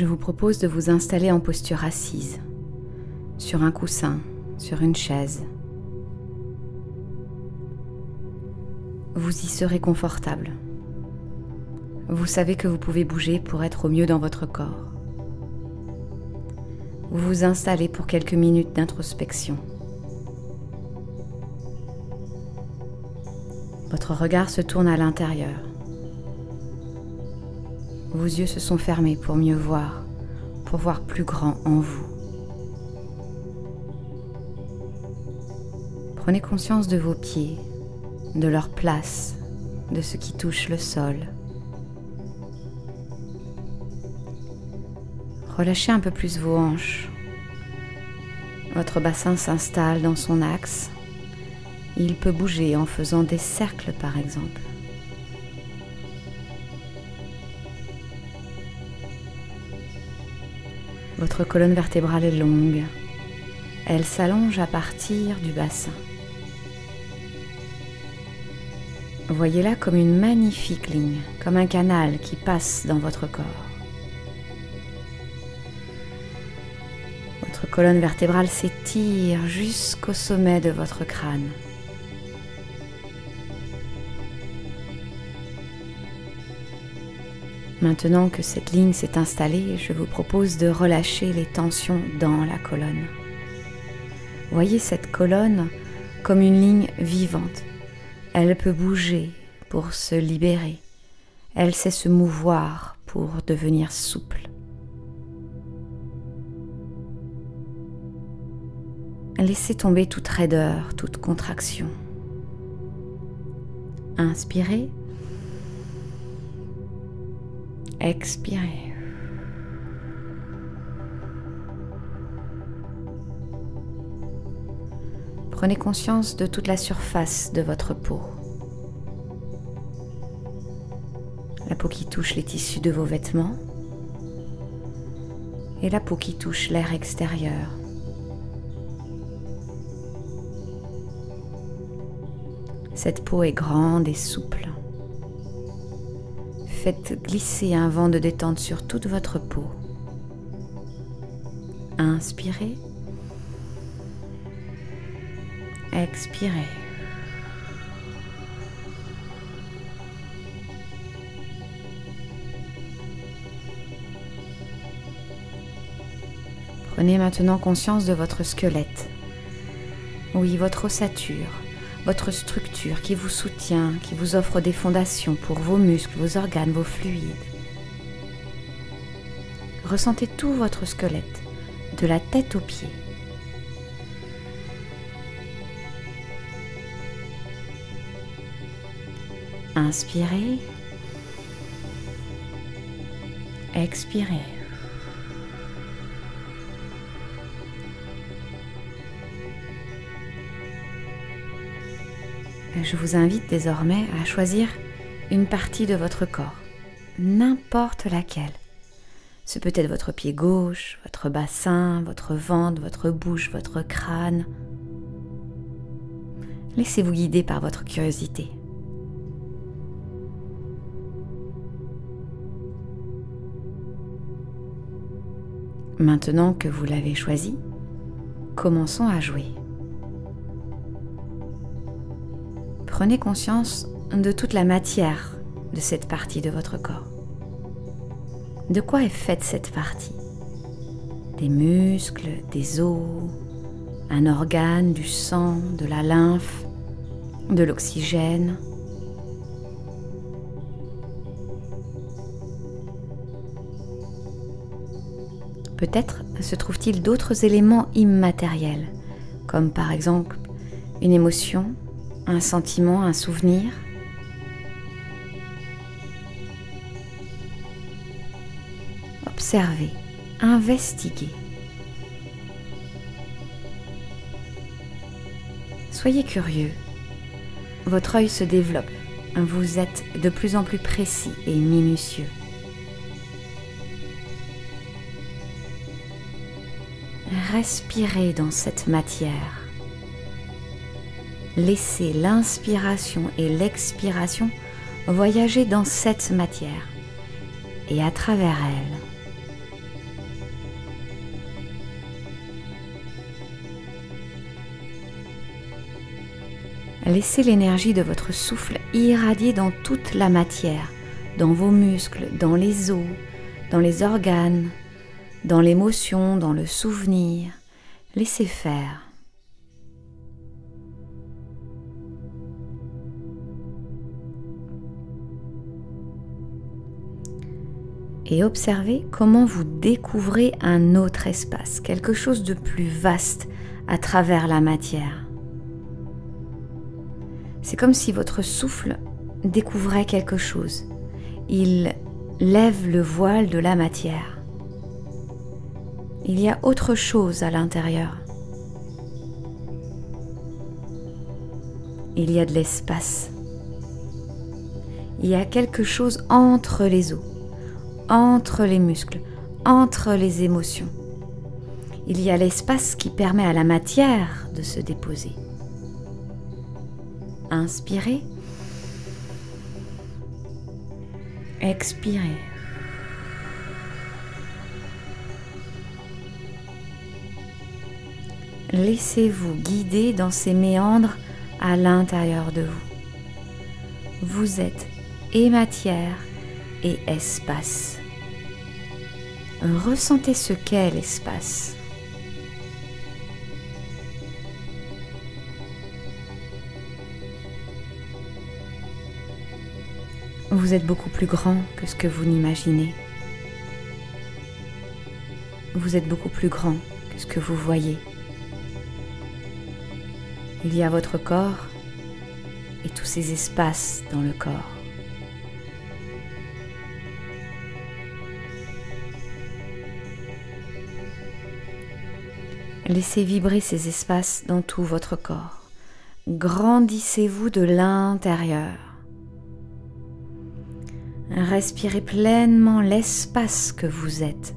je vous propose de vous installer en posture assise, sur un coussin, sur une chaise. Vous y serez confortable. Vous savez que vous pouvez bouger pour être au mieux dans votre corps. Vous vous installez pour quelques minutes d'introspection. Votre regard se tourne à l'intérieur. Vos yeux se sont fermés pour mieux voir, pour voir plus grand en vous. Prenez conscience de vos pieds, de leur place, de ce qui touche le sol. Relâchez un peu plus vos hanches. Votre bassin s'installe dans son axe. Il peut bouger en faisant des cercles par exemple. Votre colonne vertébrale est longue. Elle s'allonge à partir du bassin. Voyez-la comme une magnifique ligne, comme un canal qui passe dans votre corps. Votre colonne vertébrale s'étire jusqu'au sommet de votre crâne. Maintenant que cette ligne s'est installée, je vous propose de relâcher les tensions dans la colonne. Voyez cette colonne comme une ligne vivante. Elle peut bouger pour se libérer. Elle sait se mouvoir pour devenir souple. Laissez tomber toute raideur, toute contraction. Inspirez Expirez. Prenez conscience de toute la surface de votre peau. La peau qui touche les tissus de vos vêtements et la peau qui touche l'air extérieur. Cette peau est grande et souple. Faites glisser un vent de détente sur toute votre peau. Inspirez. Expirez. Prenez maintenant conscience de votre squelette. Oui, votre ossature votre structure qui vous soutient, qui vous offre des fondations pour vos muscles, vos organes, vos fluides. Ressentez tout votre squelette, de la tête aux pieds. Inspirez. Expirez. Je vous invite désormais à choisir une partie de votre corps, n'importe laquelle. Ce peut être votre pied gauche, votre bassin, votre ventre, votre bouche, votre crâne. Laissez-vous guider par votre curiosité. Maintenant que vous l'avez choisi, commençons à jouer. Prenez conscience de toute la matière de cette partie de votre corps. De quoi est faite cette partie? Des muscles, des os, un organe, du sang, de la lymphe, de l'oxygène. Peut-être se trouve-t-il d'autres éléments immatériels, comme par exemple une émotion, un sentiment, un souvenir. Observez, investiguez. Soyez curieux. Votre œil se développe. Vous êtes de plus en plus précis et minutieux. Respirez dans cette matière. Laissez l'inspiration et l'expiration voyager dans cette matière et à travers elle. Laissez l'énergie de votre souffle irradier dans toute la matière, dans vos muscles, dans les os, dans les organes, dans l'émotion, dans le souvenir. Laissez faire. Et observez comment vous découvrez un autre espace, quelque chose de plus vaste à travers la matière. C'est comme si votre souffle découvrait quelque chose. Il lève le voile de la matière. Il y a autre chose à l'intérieur. Il y a de l'espace. Il y a quelque chose entre les os, entre les muscles, entre les émotions. Il y a l'espace qui permet à la matière de se déposer. Inspirez. Expirez. Laissez-vous guider dans ces méandres à l'intérieur de vous. Vous êtes et matière et espace. Ressentez ce qu'est l'espace. Vous êtes beaucoup plus grand que ce que vous n'imaginez. Vous êtes beaucoup plus grand que ce que vous voyez. Il y a votre corps et tous ces espaces dans le corps. Laissez vibrer ces espaces dans tout votre corps. Grandissez-vous de l'intérieur. Respirez pleinement l'espace que vous êtes.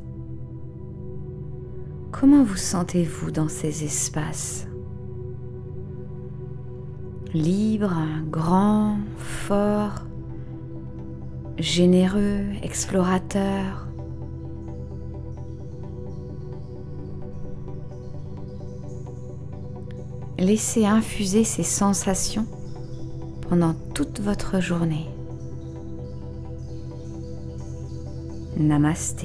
Comment vous sentez-vous dans ces espaces? Libre, grand, fort, généreux, explorateur. Laissez infuser ces sensations pendant toute votre journée. Namaste.